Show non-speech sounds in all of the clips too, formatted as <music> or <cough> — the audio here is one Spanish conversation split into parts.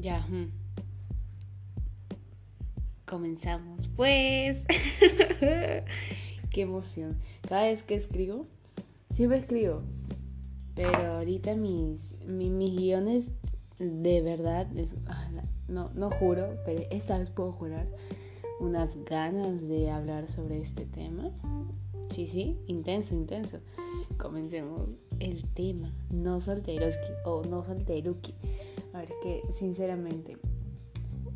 Ya. Comenzamos, pues. <laughs> Qué emoción. Cada vez que escribo, siempre escribo. Pero ahorita mis, mi- mis guiones, de verdad, ah, no, no juro, pero esta vez puedo jurar unas ganas de hablar sobre este tema. Sí, sí, intenso, intenso. Comencemos el tema. No solteroski o no solteruki. A ver, que sinceramente,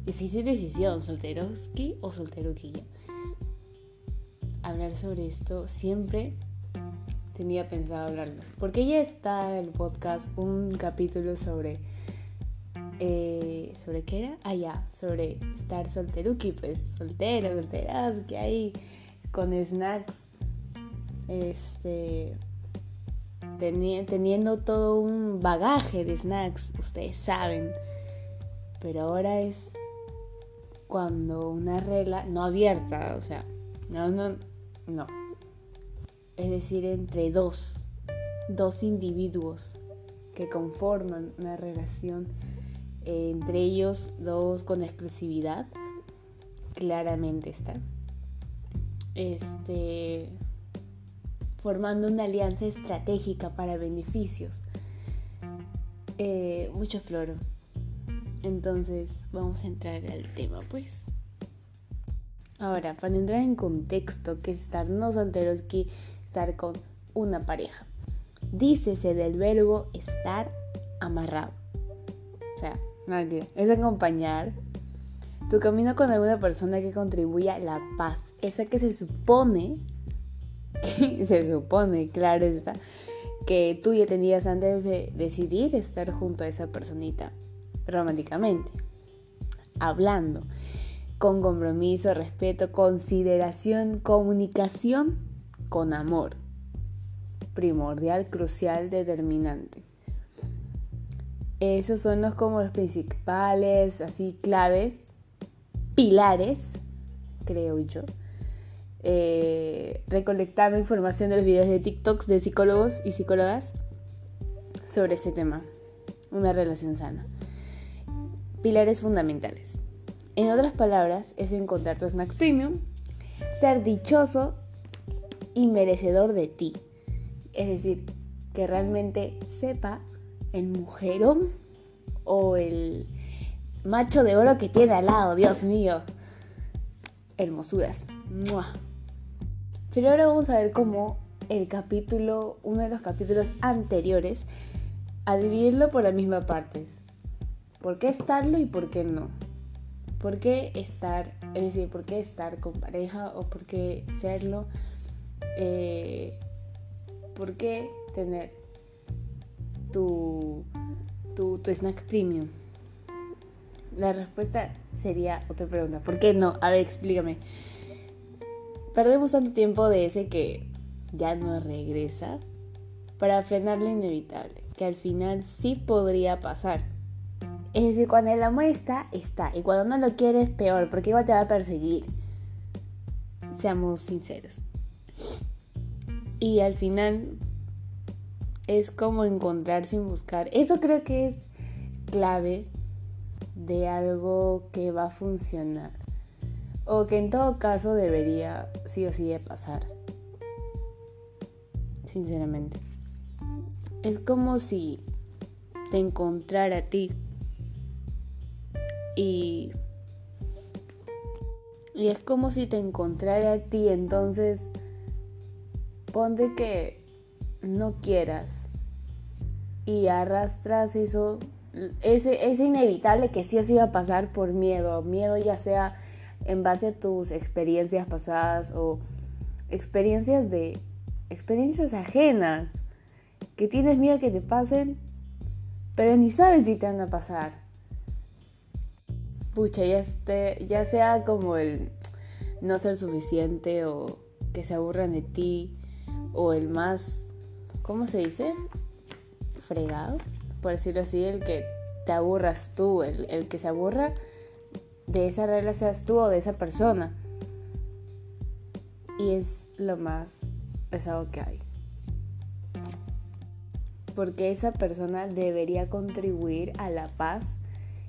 difícil decisión, solteroski o solteruki. ya. Hablar sobre esto siempre tenía pensado hablarlo. Porque ya está el podcast, un capítulo sobre. eh, ¿Sobre qué era? Ah, ya, sobre estar solteruki, pues soltero, solteras, que hay con snacks. Este. Teni- teniendo todo un bagaje de snacks, ustedes saben. Pero ahora es cuando una regla no abierta, o sea, no, no, no. Es decir, entre dos, dos individuos que conforman una relación, eh, entre ellos dos con exclusividad, claramente está. Este, formando una alianza estratégica para beneficios. Eh, mucho floro. Entonces, vamos a entrar al tema, pues. Ahora, para entrar en contexto, que es estar no solteros que estar con una pareja. Dícese del verbo estar amarrado. O sea, mentira, es acompañar tu camino con alguna persona que contribuya a la paz. Esa que se supone, <laughs> se supone, claro está, que tú ya tenías antes de decidir estar junto a esa personita románticamente. Hablando con compromiso, respeto, consideración, comunicación con amor. Primordial, crucial, determinante. Esos son los como los principales, así claves, pilares, creo yo. Eh, recolectando información de los videos de TikToks de psicólogos y psicólogas sobre este tema, una relación sana. Pilares fundamentales. En otras palabras, es encontrar tu snack premium, ser dichoso y merecedor de ti. Es decir, que realmente sepa el mujerón o el macho de oro que tiene al lado, Dios mío. Hermosuras. Pero ahora vamos a ver cómo el capítulo, uno de los capítulos anteriores, a dividirlo por las mismas partes. ¿Por qué estarlo y por qué no? ¿Por qué estar, es decir, por qué estar con pareja o por qué serlo? Eh, ¿Por qué tener tu, tu, tu snack premium? La respuesta sería otra pregunta. ¿Por qué no? A ver, explícame. Perdemos tanto tiempo de ese que ya no regresa para frenar lo inevitable, que al final sí podría pasar. Es decir, cuando el amor está, está. Y cuando no lo quieres, peor, porque igual te va a perseguir. Seamos sinceros. Y al final es como encontrar sin buscar. Eso creo que es clave de algo que va a funcionar. O que en todo caso debería sí o sí de pasar. Sinceramente. Es como si te encontrara a ti. Y, y es como si te encontrara a ti, entonces ponte que no quieras y arrastras eso, ese, es inevitable que sí o sí va a pasar por miedo, miedo ya sea en base a tus experiencias pasadas o experiencias de experiencias ajenas que tienes miedo que te pasen, pero ni sabes si te van a pasar pucha, ya, esté, ya sea como el no ser suficiente o que se aburran de ti o el más, ¿cómo se dice? Fregado, por decirlo así, el que te aburras tú, el, el que se aburra de esa regla seas tú o de esa persona. Y es lo más pesado que hay. Porque esa persona debería contribuir a la paz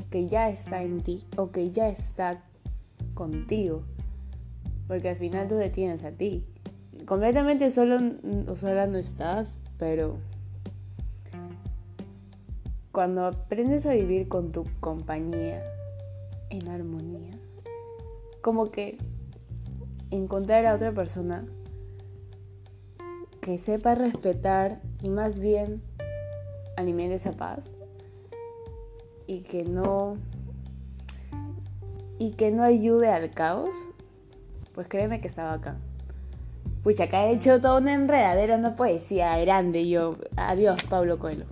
que ya está en ti o que ya está contigo. Porque al final tú detienes a ti. Completamente solo o sola no estás, pero cuando aprendes a vivir con tu compañía en armonía, como que encontrar a otra persona que sepa respetar y más bien alimente esa paz y que no y que no ayude al caos, pues créeme que estaba acá. Pucha, acá he hecho todo un enredadero, una poesía grande. Yo, adiós, Pablo Coelho.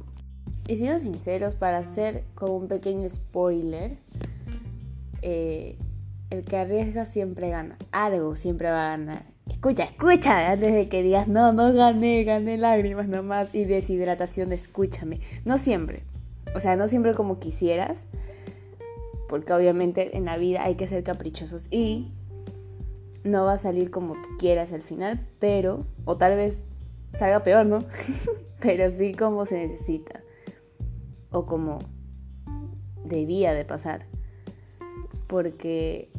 Y siendo sinceros, para hacer como un pequeño spoiler, eh, el que arriesga siempre gana. Algo siempre va a ganar. Escucha, escucha, antes de que digas, no, no gané, gané lágrimas nomás y deshidratación, escúchame. No siempre. O sea, no siempre como quisieras, porque obviamente en la vida hay que ser caprichosos y no va a salir como tú quieras al final, pero, o tal vez salga peor, ¿no? <laughs> pero sí como se necesita, o como debía de pasar, porque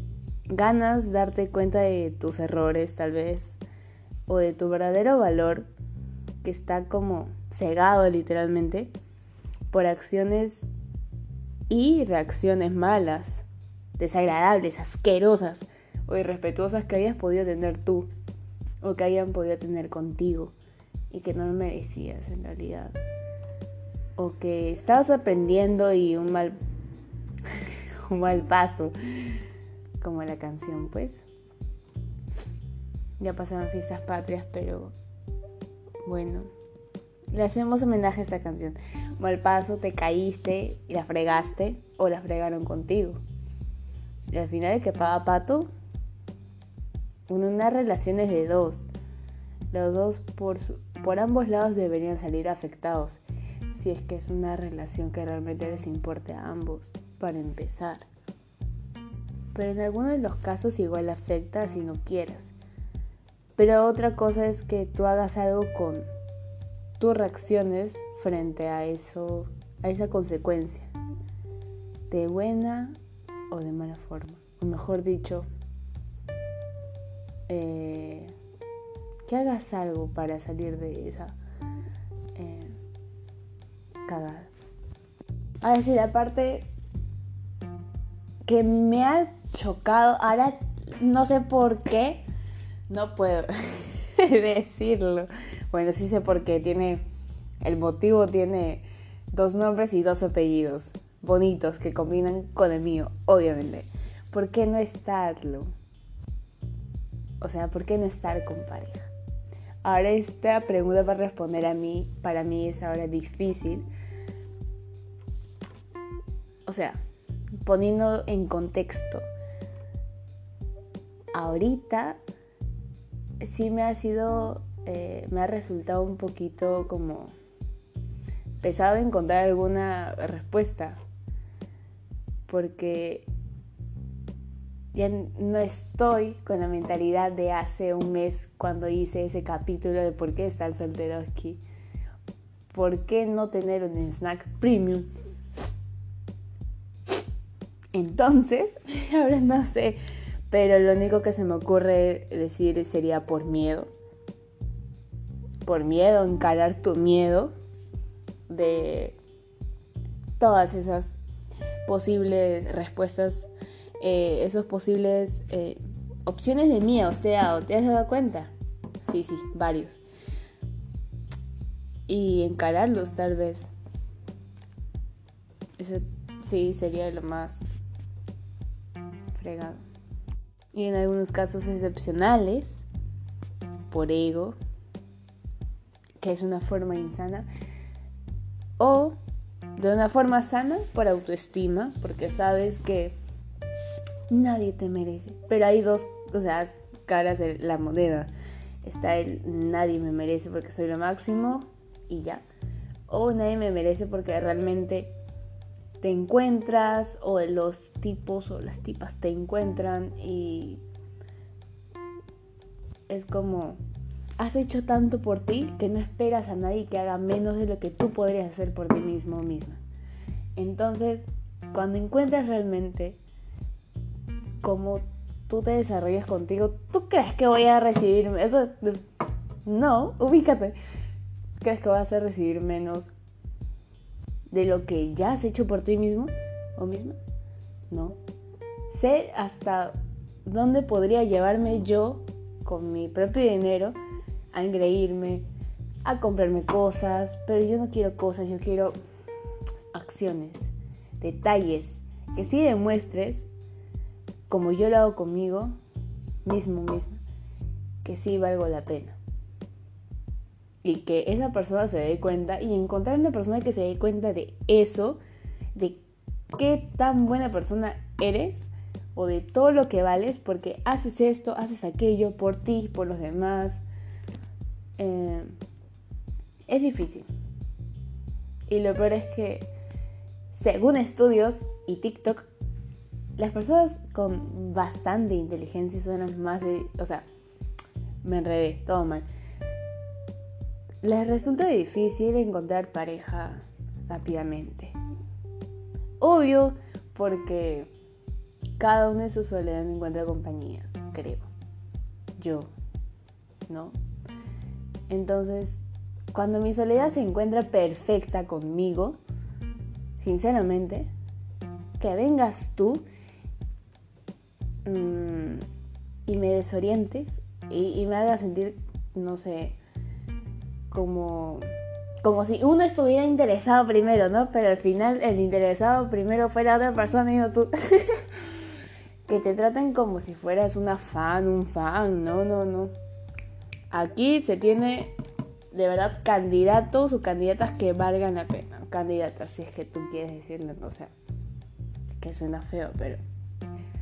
ganas darte cuenta de tus errores tal vez o de tu verdadero valor que está como cegado literalmente por acciones y reacciones malas, desagradables, asquerosas o irrespetuosas que hayas podido tener tú o que hayan podido tener contigo y que no merecías en realidad. O que estabas aprendiendo y un mal un mal paso como la canción, pues. Ya pasaron fiestas patrias, pero bueno, le hacemos homenaje a esta canción. Mal paso, te caíste y la fregaste o la fregaron contigo. Y al final el que paga pato, una relación es de dos. Los dos por, por ambos lados deberían salir afectados. Si es que es una relación que realmente les importe a ambos, para empezar pero en algunos de los casos igual afecta si no quieras. Pero otra cosa es que tú hagas algo con tus reacciones frente a eso, a esa consecuencia, de buena o de mala forma. O mejor dicho, eh, que hagas algo para salir de esa eh, cagada. Ahora sí, aparte que me ha chocado. Ahora no sé por qué. No puedo <laughs> decirlo. Bueno, sí sé por qué. Tiene. El motivo tiene dos nombres y dos apellidos. Bonitos que combinan con el mío, obviamente. ¿Por qué no estarlo? O sea, ¿por qué no estar con pareja? Ahora esta pregunta para responder a mí, para mí es ahora difícil. O sea, poniendo en contexto, ahorita sí me ha sido, eh, me ha resultado un poquito como pesado encontrar alguna respuesta, porque ya no estoy con la mentalidad de hace un mes cuando hice ese capítulo de por qué estar soltero aquí, por qué no tener un snack premium entonces, <laughs> ahora no sé, pero lo único que se me ocurre decir sería por miedo. Por miedo, encarar tu miedo de todas esas posibles respuestas, eh, esos posibles eh, opciones de miedo te, ¿te has dado cuenta? Sí, sí, varios. Y encararlos tal vez. Eso sí sería lo más y en algunos casos excepcionales, por ego, que es una forma insana, o de una forma sana por autoestima, porque sabes que nadie te merece. Pero hay dos, o sea, caras de la moneda. Está el nadie me merece porque soy lo máximo y ya. O nadie me merece porque realmente te encuentras o los tipos o las tipas te encuentran y es como has hecho tanto por ti que no esperas a nadie que haga menos de lo que tú podrías hacer por ti mismo o misma. Entonces, cuando encuentras realmente cómo tú te desarrollas contigo, ¿tú crees que voy a recibir eso? No, ubícate. ¿Crees que vas a recibir menos de lo que ya has hecho por ti mismo o misma? No. Sé hasta dónde podría llevarme yo con mi propio dinero a engreírme, a comprarme cosas, pero yo no quiero cosas, yo quiero acciones, detalles, que sí demuestres, como yo lo hago conmigo, mismo, mismo, que sí valgo la pena. Y que esa persona se dé cuenta y encontrar una persona que se dé cuenta de eso, de qué tan buena persona eres o de todo lo que vales porque haces esto, haces aquello por ti, por los demás. Eh, es difícil. Y lo peor es que, según estudios y TikTok, las personas con bastante inteligencia son las más de... O sea, me enredé, todo mal. Les resulta difícil encontrar pareja rápidamente. Obvio, porque cada uno en su soledad encuentra compañía, creo. Yo, ¿no? Entonces, cuando mi soledad se encuentra perfecta conmigo, sinceramente, que vengas tú mm, y me desorientes y, me hagas sentir, no sé, como, como si uno estuviera interesado primero, ¿no? Pero al final el interesado primero fue la otra persona y no tú. <laughs> que te traten como si fueras una fan, un fan, no, no, no. Aquí se tiene de verdad candidatos o candidatas que valgan la pena. Candidatas, si es que tú quieres decirlo, o sea, que suena feo, pero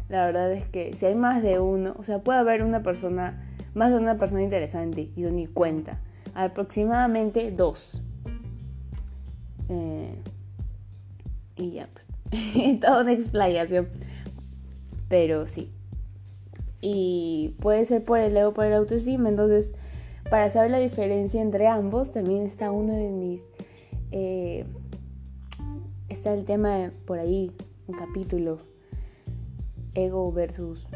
la verdad es que si hay más de uno, o sea, puede haber una persona, más de una persona ti y no ni cuenta. Aproximadamente dos. Eh, y ya, pues, <laughs> toda una explicación. Pero sí. Y puede ser por el ego, por el autoestima, entonces para saber la diferencia entre ambos, también está uno de mis... Eh, está el tema por ahí, un capítulo, ego versus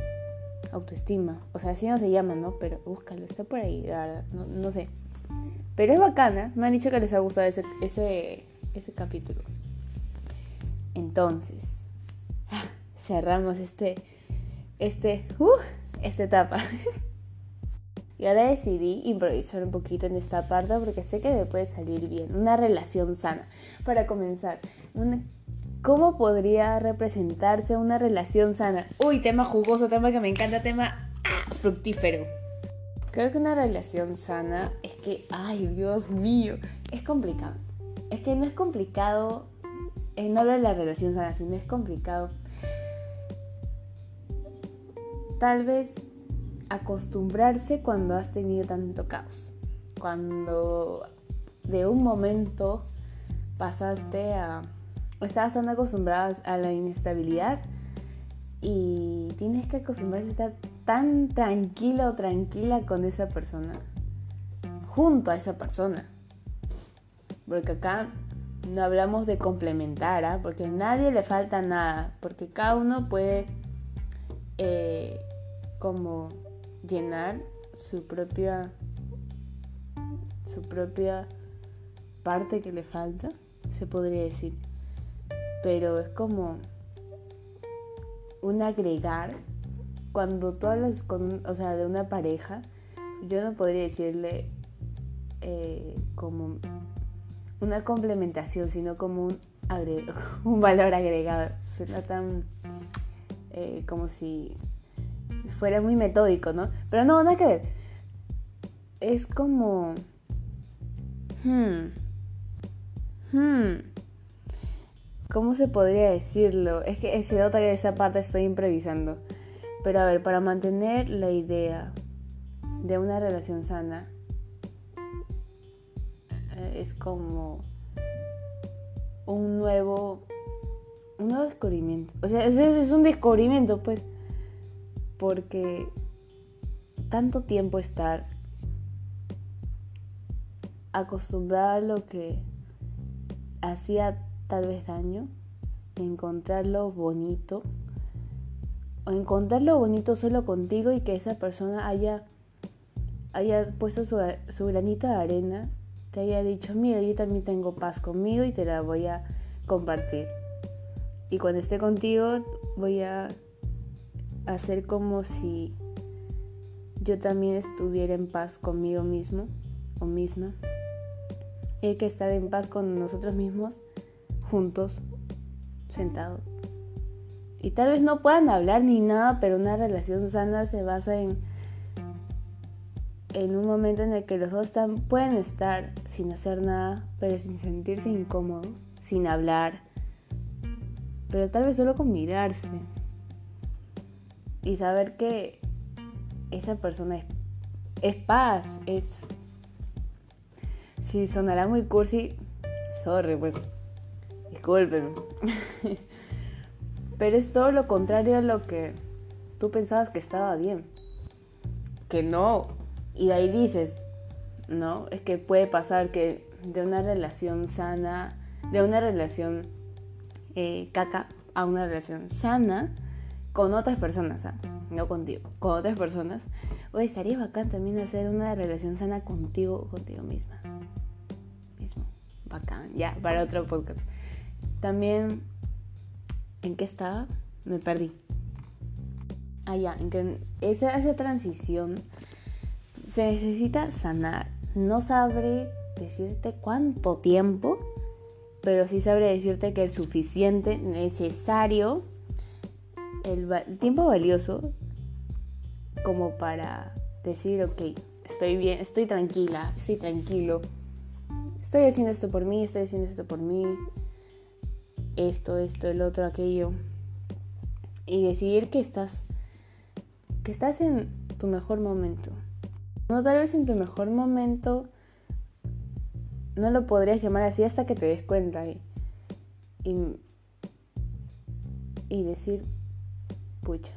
autoestima. O sea, así no se llama, ¿no? Pero búscalo, está por ahí, la verdad, no, sé. Pero es bacana, me han dicho que les ha gustado ese, ese, ese capítulo. Entonces, cerramos este, este, uh, esta etapa. <laughs> Y ahora decidí improvisar un poquito en esta parte porque sé que me puede salir bien. Una relación sana. Para comenzar, ¿cómo podría representarse una relación sana? Uy, tema jugoso, tema que me encanta, tema ah, fructífero. Creo que una relación sana es que, ay, Dios mío, es complicado. Es que no es complicado, eh, no hablo de la relación sana, sino es complicado. Tal vez acostumbrarse cuando has tenido tanto caos. Cuando de un momento pasaste a... estabas tan acostumbrado a la inestabilidad y tienes que acostumbrarse a estar tan tranquilo o tranquila con esa persona. Junto a esa persona. Porque acá no hablamos de complementar, ¿ah? porque a nadie le falta nada, porque cada uno puede eh, como llenar su propia su propia parte que le falta, se podría decir. Pero es como un agregar cuando tú hablas con, o sea, de una pareja, yo no podría decirle eh, como una complementación, sino como un, <laughs> un valor agregado. Suena tan eh, como si fuera muy metódico, ¿no? Pero no, nada que ver. Es como... Hmm. Hmm. ¿Cómo se podría decirlo? Es que se nota que esa parte estoy improvisando. Pero a ver, para mantener la idea de una relación sana, eh, es como un nuevo un nuevo descubrimiento. O sea, es un descubrimiento, pues porque tanto tiempo estar acostumbrada a lo que hacía tal vez daño encontrar lo bonito o encontrar lo bonito solo contigo y que esa persona haya, haya puesto su, su granito de arena, te haya dicho, mira, yo también tengo paz conmigo y te la voy a compartir. Y cuando esté contigo voy a hacer como si yo también estuviera en paz conmigo mismo o misma. hay que estar en paz con nosotros mismos, juntos, sentados. Y tal vez no puedan hablar ni nada, pero una relación sana se basa en, en un momento en el que los dos pueden estar sin hacer nada, pero sin sentirse incómodos, sin hablar, pero tal vez solo con mirarse y saber que esa persona es, es paz, es... Si sonará muy cursi, sorry, pues, discúlpenme. <laughs> Pero es todo lo contrario a lo que tú pensabas que estaba bien. Que no. Y de ahí dices, ¿no? Es que puede pasar que de una relación sana, de una relación eh, caca a una relación sana con otras personas, ¿ah? no contigo, con otras personas. Oye, estaría bacán también hacer una relación sana contigo, contigo misma. Mismo. Bacán. Ya, para otro podcast. También ¿En qué estaba? Me perdí. Ah, en que esa, esa transición se necesita sanar. No sabré decirte cuánto tiempo, pero sí sabré decirte que es suficiente, necesario, el, el tiempo valioso como para decir, ok, estoy bien, estoy tranquila, estoy tranquilo, estoy haciendo esto por mí, estoy haciendo esto por mí, esto, esto, el otro, aquello. Y decidir que estás, que estás en tu mejor momento. No tal vez en tu mejor momento no lo podrías llamar así hasta que te des cuenta y, y, decir, pucha,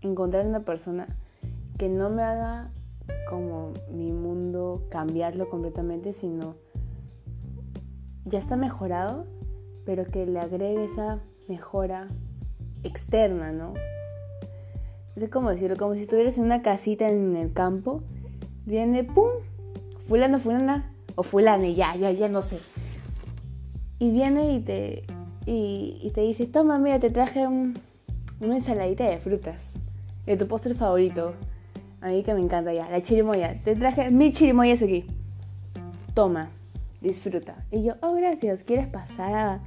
encontrar una persona que no me haga como mi mundo cambiarlo completamente, sino ya está mejorado pero que le agregue esa mejora externa, ¿no? Es como decirlo, como si estuvieras en una casita en el campo, viene, ¡pum! Fulano, fulana, o fulane, ya, ya, ya no sé. Y viene y te, y, te dice, toma, mira, te traje una ensaladita de frutas, de tu postre favorito. A mí que me encanta ya, la chirimoya. Te traje mi chirimoyas aquí. Toma, disfruta. Y yo, oh, gracias, ¿quieres pasar a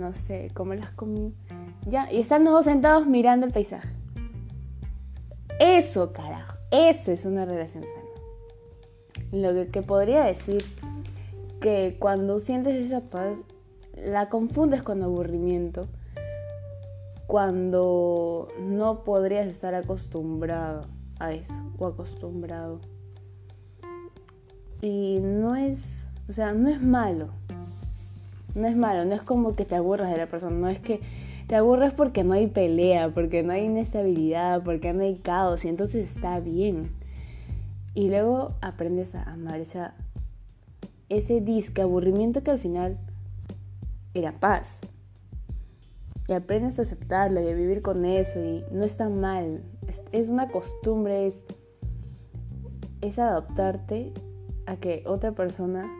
no sé, cómo las comí. Ya, y están los dos sentados mirando el paisaje. Eso, carajo, eso es una relación sana. Lo que, podría decir que cuando sientes esa paz, la confundes con aburrimiento. Cuando no podrías estar acostumbrado a eso o acostumbrado. Y no es, o sea, no es malo. No es malo, no es como que te aburras de la persona, no es que te aburras porque no hay pelea, porque no hay inestabilidad, porque no hay caos y entonces está bien. Y luego aprendes a amar esa, ese disque aburrimiento que al final era paz. Y aprendes a aceptarlo y a vivir con eso y no está mal. Es, es una costumbre, es, es adaptarte a que otra persona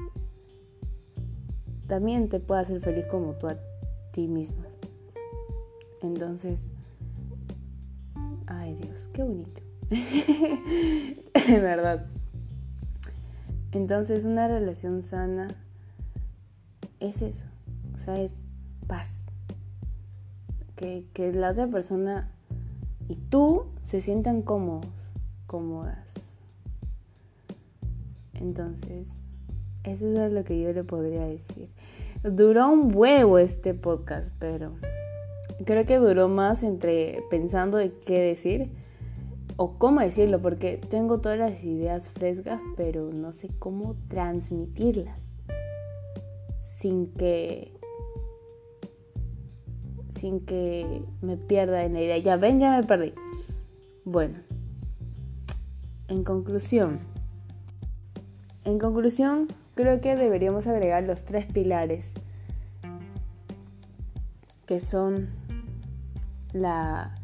también te puede hacer feliz como tú a ti mismo. Entonces, ay Dios, qué bonito. <laughs> de verdad. Entonces, una relación sana es eso. O sea, es paz. Que, que la otra persona y tú se sientan cómodos, cómodas. Entonces, eso es lo que yo le podría decir. Duró un huevo este podcast, pero creo que duró más entre pensando de qué decir o cómo decirlo, porque tengo todas las ideas frescas, pero no sé cómo transmitirlas sin que sin que me pierda en la idea. Ya ven, ya me perdí. Bueno, en conclusión, en conclusión, creo que deberíamos agregar los tres pilares que son la...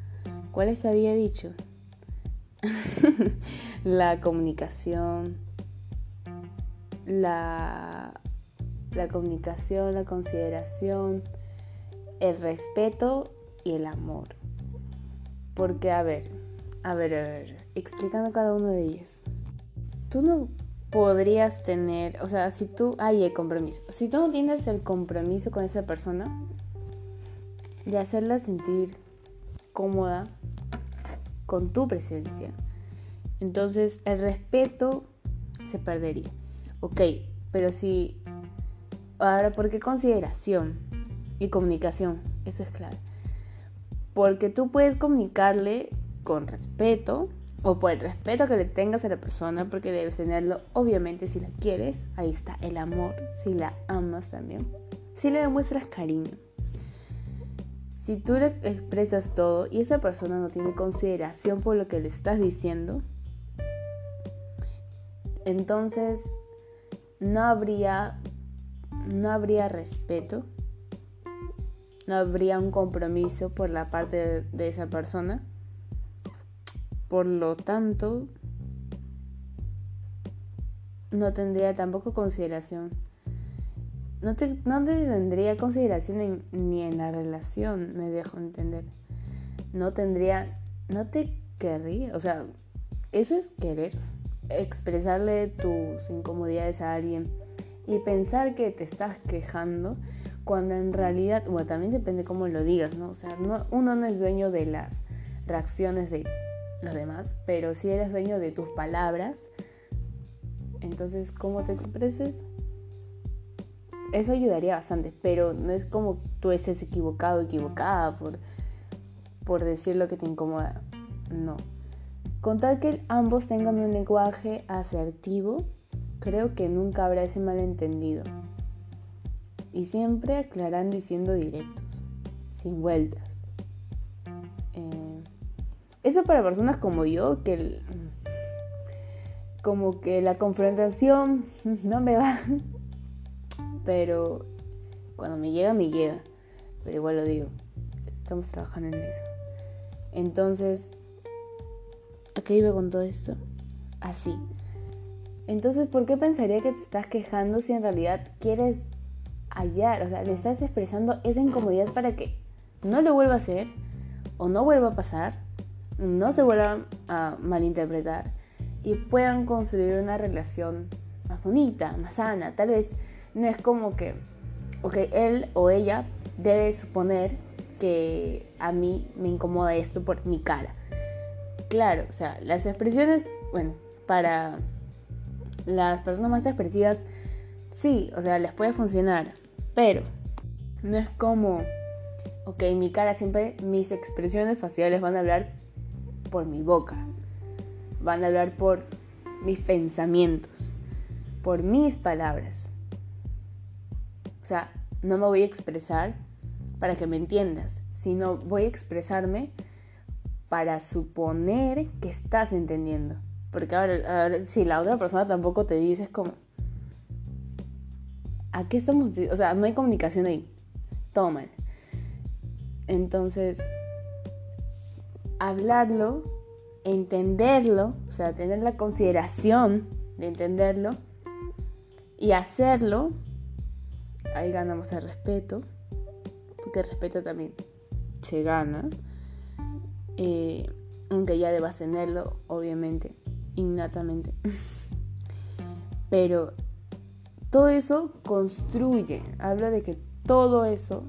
¿Cuáles había dicho? <laughs> la comunicación, la, la comunicación, la consideración, el respeto y el amor. Porque, a ver, a ver, a ver, explicando cada uno de ellos. Tú no podrías tener, o sea, si tú, hay el compromiso. Si tú no tienes el compromiso con esa persona, de hacerla sentir cómoda con tu presencia, entonces el respeto se perdería. Ok, pero si... Ahora, ¿por qué consideración y comunicación? Eso es clave. Porque tú puedes comunicarle con respeto o por el respeto que le tengas a la persona, porque debes tenerlo, obviamente, si la quieres. Ahí está el amor, si la amas también. Si le demuestras cariño. Si tú le expresas todo y esa persona no tiene consideración por lo que le estás diciendo, entonces no habría no habría respeto, no habría un compromiso por la parte de, de esa persona. Por lo tanto, no tendría tampoco consideración. No te, no tendría consideración ni en la relación, me dejo entender. No tendría, no te querría, o sea, eso es querer expresarle tus incomodidades a alguien y pensar que te estás quejando cuando en realidad, bueno, también depende cómo lo digas, ¿no? O sea, uno no es dueño de las reacciones de los demás, pero si eres dueño de tus palabras, entonces cómo te expreses, eso ayudaría bastante, pero no es como tú estés equivocado, equivocada por, por decir lo que te incomoda, no. Contar que ambos tengan un lenguaje asertivo, creo que nunca habrá ese malentendido. Y siempre aclarando y siendo directos, sin vueltas. Eso para personas como yo, que como que la confrontación <laughs> no me va. Pero cuando me llega, me llega. Pero igual lo digo, estamos trabajando en eso. Entonces, ¿A qué iba con todo esto? Así. Entonces, ¿por qué pensaría que te estás quejando si en realidad quieres hallar, o sea, le estás expresando esa incomodidad para que no lo vuelva a hacer o no vuelva a pasar, no se vuelva a malinterpretar y puedan construir una relación más bonita, más sana. Tal vez no es como que, ok, él o ella debe suponer que a mí me incomoda esto por mi cara claro, o sea, las expresiones, bueno, para las personas más expresivas, sí, o sea, les puede funcionar, pero no es como, ok, mi cara siempre, mis expresiones faciales van a hablar por mi boca, van a hablar por mis pensamientos, por mis palabras. O sea, no me voy a expresar para que me entiendas, sino voy a expresarme para suponer que estás entendiendo. Porque ahora, si la otra persona tampoco te dice, es como, ¿a qué estamos? O sea, no hay comunicación ahí. Todo mal. Entonces, hablarlo, entenderlo, o sea, tener la consideración de entenderlo y hacerlo, ahí ganamos el respeto, porque el respeto también se gana. Eh, aunque ya debas tenerlo, obviamente, innatamente. <laughs> Pero todo eso construye, habla de que todo eso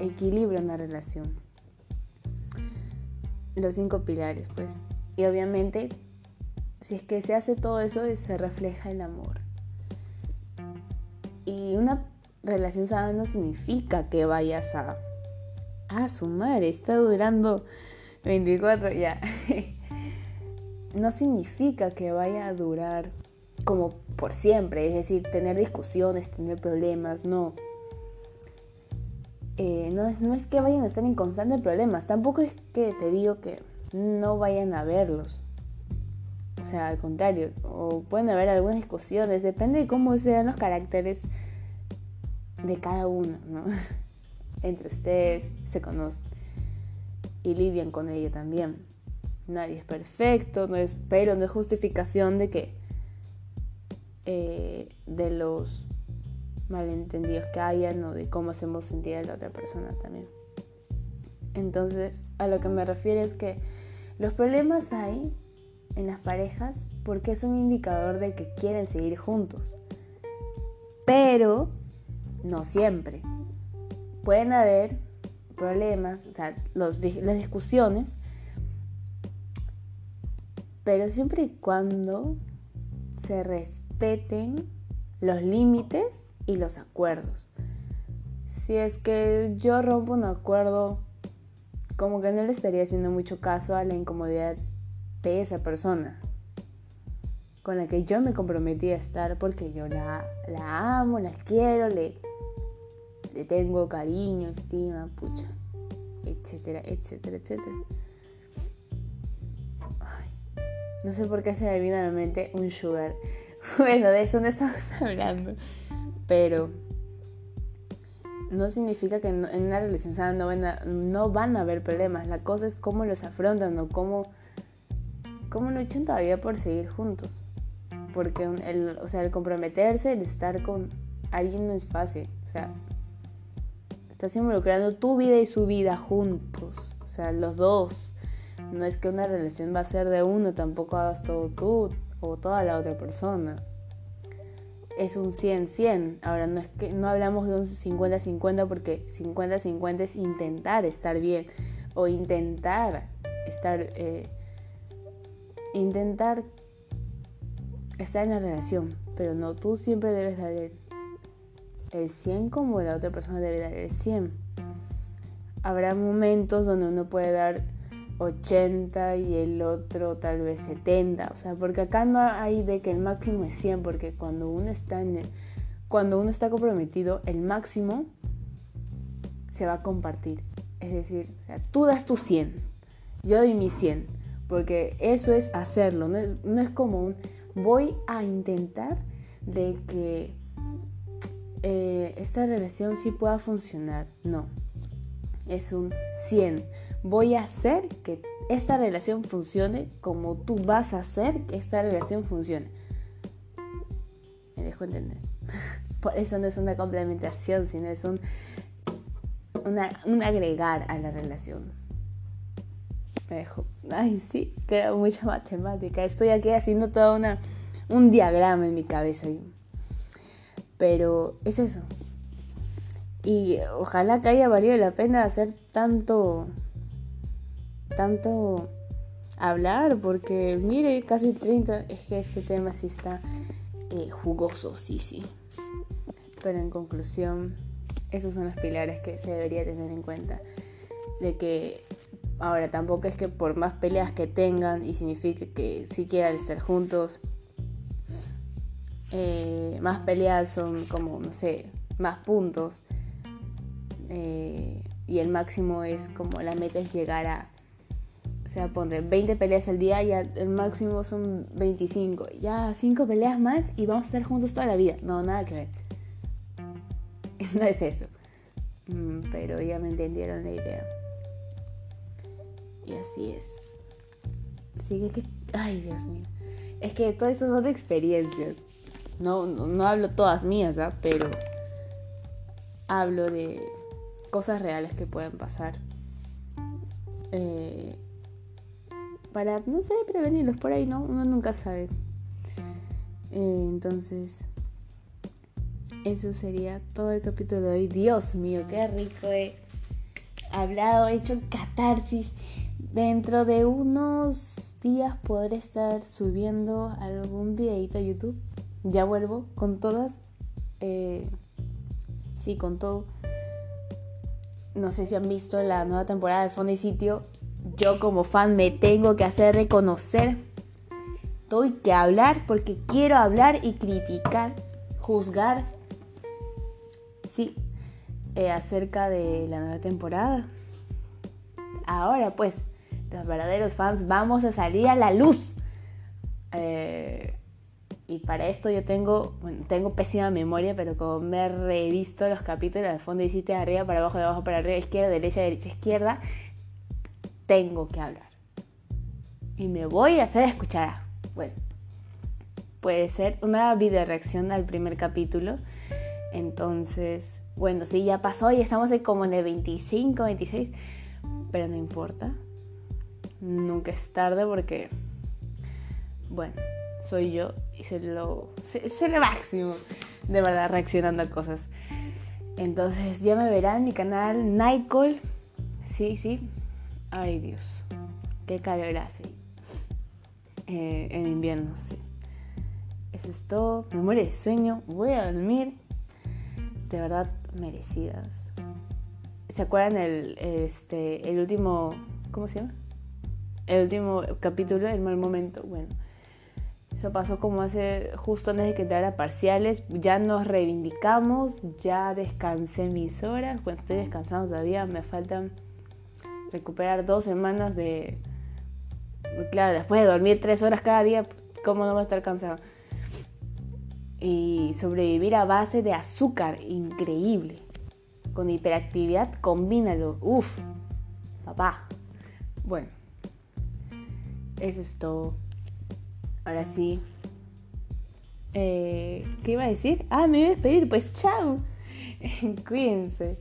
equilibra una relación. Los cinco pilares, pues. Y obviamente, si es que se hace todo eso, se refleja el amor. Y una relación sana no significa que vayas a... A sumar, está durando 24 ya. <laughs> no significa que vaya a durar como por siempre, es decir, tener discusiones, tener problemas, no. Eh, no, es, no es que vayan a estar en constantes problemas, tampoco es que te digo que no vayan a verlos. O sea, al contrario, o pueden haber algunas discusiones, depende de cómo sean los caracteres de cada uno, ¿no? <laughs> entre ustedes, se conocen y lidian con ello también. Nadie es perfecto, no es, pero no es justificación de que eh, de los malentendidos que hayan o de cómo hacemos sentir a la otra persona también. Entonces, a lo que me refiero es que los problemas hay en las parejas porque es un indicador de que quieren seguir juntos. Pero no siempre. Pueden haber problemas, o sea, las discusiones, pero siempre y cuando se respeten los límites y los acuerdos. Si es que yo rompo un acuerdo, como que no le estaría haciendo mucho caso a la incomodidad de esa persona con la que yo me comprometí a estar porque yo la, la amo, la quiero, le, le tengo cariño, estima, pucha, etcétera, etcétera, etcétera. no sé por qué se me vino a la mente un sugar. <laughs> Bueno, de eso no estamos <laughs> hablando. Pero no significa que en una relación no van, a, no van a haber problemas. La cosa es cómo los afrontan o cómo, cómo luchan todavía por seguir juntos. Porque el, o sea, el comprometerse, el estar con alguien no es fácil. O sea, Estás involucrando tu vida y su vida juntos. O sea, los dos. No es que una relación va a ser de uno, tampoco hagas todo tú o toda la otra persona. Es un 100-100. Ahora, no es que no hablamos de un 50-50 porque 50-50 es intentar estar bien o intentar estar. Eh, intentar estar en la relación, pero no, tú siempre debes dar el 100 como la otra persona debe dar el 100. Habrá momentos donde uno puede dar 80 y el otro tal vez 70, o sea, porque acá no hay de que el máximo es 100, porque cuando uno está en cuando uno está comprometido, el máximo se va a compartir. Es decir, o sea, tú das tu 100, yo doy mi 100, porque eso es hacerlo, no es, no es como un voy a intentar de que eh, esta relación sí pueda funcionar. No, es un 100. Voy a hacer que esta relación funcione como tú vas a hacer que esta relación funcione. Me dejo entender. <laughs> Por eso no es una complementación, sino es un, un agregar a la relación. Me dejo. Ay, sí, queda mucha matemática. Estoy aquí haciendo todo una, un diagrama en mi cabeza. Pero es eso. Y ojalá que haya valido la pena hacer tanto, tanto hablar, porque mire, casi 30, es que este tema sí está eh, jugoso, sí, sí. Pero en conclusión, esos son los pilares que se debería tener en cuenta. De que ahora tampoco es que por más peleas que tengan y signifique que sí quieran estar juntos, eh, más peleas son como, no sé, más puntos. Eh, y el máximo es como la meta es llegar a, o sea, ponte 20 peleas al día y el máximo son 25. Ya 5 peleas más y vamos a estar juntos toda la vida. No, nada que ver. <laughs> No es eso. Mm, pero ya me entendieron la idea. Y así es. Así que, ay Dios mío. Es que todo eso son experiencias. No, no, hablo todas mías, ¿ah? pero hablo de cosas reales que pueden pasar. Eh, para, no sé, prevenirlos por ahí, ¿no? Uno nunca sabe. Eh, entonces, eso sería todo el capítulo de hoy. Dios mío, qué rico he hablado, he hecho catarsis. Dentro de unos días podré estar subiendo algún videito a YouTube ya vuelvo con todas. Eh, sí, con todo. No sé si han visto la nueva temporada de Fondo y Sitio. Yo como fan me tengo que hacer reconocer. Tengo que hablar porque quiero hablar y criticar, juzgar. Sí, eh, acerca de la nueva temporada. Ahora pues, los verdaderos fans vamos a salir a la luz. Eh, y para esto yo tengo, bueno, tengo pésima memoria, pero como me he revisto los capítulos de fondo y de arriba para abajo, de abajo para arriba, izquierda, derecha, derecha, izquierda, tengo que hablar. Y me voy a hacer escuchada. Bueno, puede ser una video reacción al primer capítulo. Entonces, bueno, sí, ya pasó y estamos como en el 25, 26, pero no importa. Nunca es tarde porque, bueno, soy yo y se lo. Soy lo máximo, de verdad, reaccionando a cosas. Entonces, ya me verán en mi canal Nicole. Sí, sí. Ay, Dios. Qué calor hace. Eh, en invierno, sí. Eso es todo. Me muere de sueño. Voy a dormir. De verdad, merecidas. ¿Se acuerdan el, este, el último. ¿Cómo se llama? El último capítulo, el mal momento. Bueno eso pasó como hace justo antes de que entrara parciales. Ya nos reivindicamos, ya descansé mis horas. Bueno, estoy descansando todavía, me faltan recuperar dos semanas de... Claro, después de dormir tres horas cada día, ¿cómo no va a estar cansado? Y sobrevivir a base de azúcar, increíble. Con hiperactividad, combínalo. Uf, papá. Bueno, eso es todo. Ahora sí. Eh, ¿Qué iba a decir? Ah, me voy a despedir. Pues chao. <laughs> Cuídense.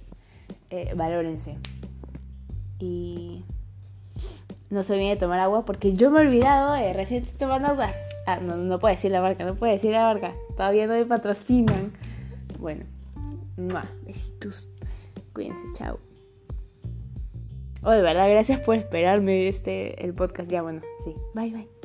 Eh, valórense. Y no se olviden de tomar agua porque yo me he olvidado de recién tomando agua. Ah, no, no puedo decir la marca, no puedo decir la marca. Todavía no me patrocinan. Bueno, besitos. Cuídense, chao. Oye, ¿verdad? Gracias por esperarme este el podcast. Ya, bueno, sí. Bye, bye.